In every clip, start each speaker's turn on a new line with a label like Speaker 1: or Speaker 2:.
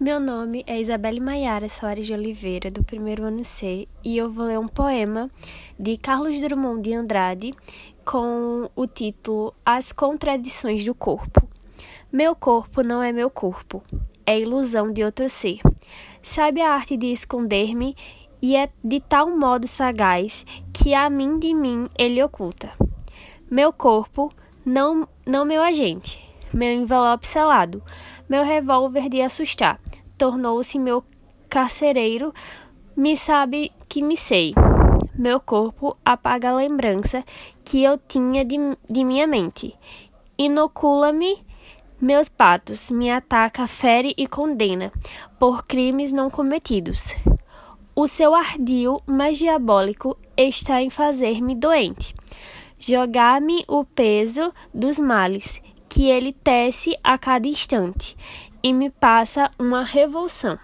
Speaker 1: Meu nome é Isabelle Maiara Soares de Oliveira, do primeiro ano C, e eu vou ler um poema de Carlos Drummond de Andrade com o título As Contradições do Corpo. Meu corpo não é meu corpo, é ilusão de outro ser. Sabe a arte de esconder-me e é de tal modo sagaz que a mim de mim ele oculta. Meu corpo, não, não meu agente, meu envelope selado, meu revólver de assustar tornou-se meu carcereiro, me sabe que me sei. Meu corpo apaga a lembrança que eu tinha de, de minha mente. Inocula-me meus patos, me ataca, fere e condena por crimes não cometidos. O seu ardil mais diabólico está em fazer-me doente, jogar-me o peso dos males que ele tece a cada instante e me passa uma revolução.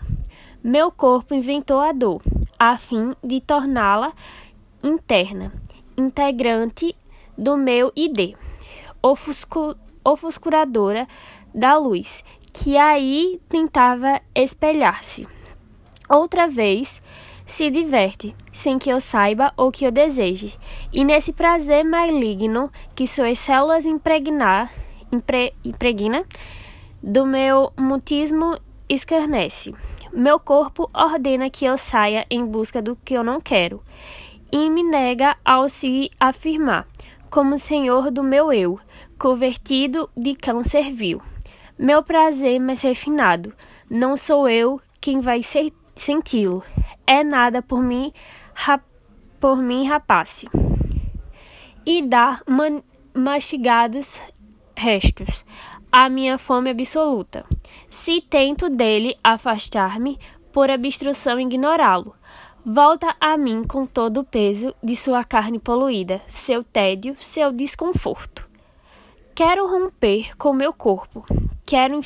Speaker 1: Meu corpo inventou a dor, a fim de torná-la interna, integrante do meu ID, ofusco, ofuscuradora da luz, que aí tentava espelhar-se. Outra vez se diverte, sem que eu saiba ou que eu deseje, e nesse prazer maligno que suas células impregnar, impre, impregna, do meu mutismo escarnece. Meu corpo ordena que eu saia em busca do que eu não quero e me nega ao se afirmar como senhor do meu eu, convertido de cão servil. Meu prazer mais refinado, não sou eu quem vai senti-lo, é nada por mim, por mim rapace. E dá mastigados restos a minha fome absoluta. Se tento dele afastar-me, por obstrução ignorá-lo, volta a mim com todo o peso de sua carne poluída, seu tédio, seu desconforto. Quero romper com meu corpo, quero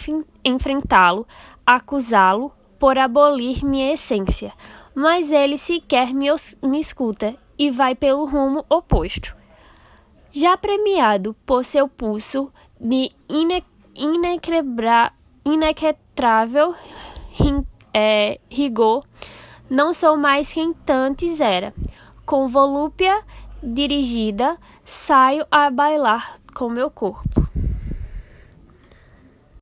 Speaker 1: enfrentá-lo, acusá-lo por abolir minha essência, mas ele sequer me, me escuta e vai pelo rumo oposto. Já premiado por seu pulso de ine inecretrável é, rigor, não sou mais quem tantes era. Com volúpia dirigida, saio a bailar com meu corpo.